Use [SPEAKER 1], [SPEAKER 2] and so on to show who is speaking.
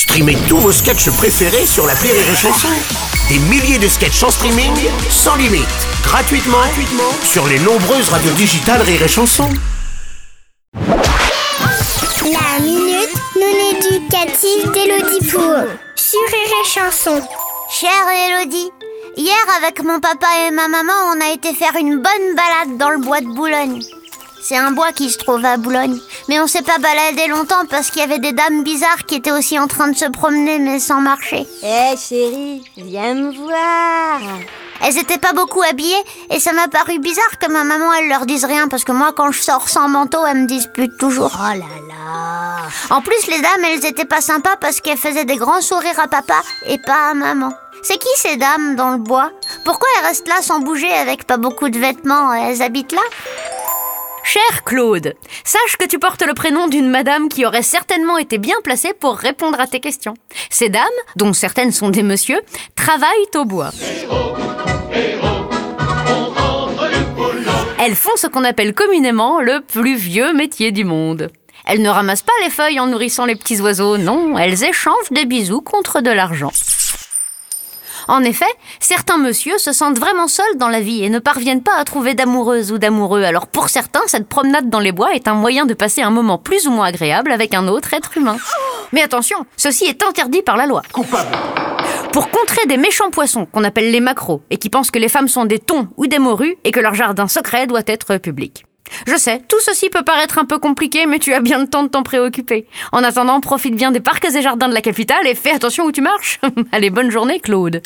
[SPEAKER 1] Streamez tous vos sketchs préférés sur la Rire et Chanson. Des milliers de sketchs en streaming, sans limite, gratuitement, sur les nombreuses radios digitales Rire et Chanson.
[SPEAKER 2] La minute non éducative d'Elodie Pour sur Rire et Chanson.
[SPEAKER 3] Chère Elodie, hier avec mon papa et ma maman, on a été faire une bonne balade dans le bois de Boulogne. C'est un bois qui se trouve à Boulogne. Mais on s'est pas baladé longtemps parce qu'il y avait des dames bizarres qui étaient aussi en train de se promener mais sans marcher.
[SPEAKER 4] Hé chérie, viens me voir.
[SPEAKER 3] Elles étaient pas beaucoup habillées et ça m'a paru bizarre que ma maman elle leur dise rien parce que moi quand je sors sans manteau elles me disputent toujours.
[SPEAKER 4] Oh là là.
[SPEAKER 3] En plus les dames elles étaient pas sympas parce qu'elles faisaient des grands sourires à papa et pas à maman. C'est qui ces dames dans le bois? Pourquoi elles restent là sans bouger avec pas beaucoup de vêtements? Elles habitent là?
[SPEAKER 5] Cher Claude, sache que tu portes le prénom d'une madame qui aurait certainement été bien placée pour répondre à tes questions. Ces dames, dont certaines sont des messieurs, travaillent au bois. Elles font ce qu'on appelle communément le plus vieux métier du monde. Elles ne ramassent pas les feuilles en nourrissant les petits oiseaux, non, elles échangent des bisous contre de l'argent. En effet, certains messieurs se sentent vraiment seuls dans la vie et ne parviennent pas à trouver d'amoureuses ou d'amoureux. Alors pour certains, cette promenade dans les bois est un moyen de passer un moment plus ou moins agréable avec un autre être humain. Mais attention, ceci est interdit par la loi. Pour contrer des méchants poissons qu'on appelle les macros et qui pensent que les femmes sont des thons ou des morues et que leur jardin secret doit être public. Je sais, tout ceci peut paraître un peu compliqué, mais tu as bien le temps de t'en préoccuper. En attendant, profite bien des parcs et jardins de la capitale et fais attention où tu marches. Allez, bonne journée, Claude.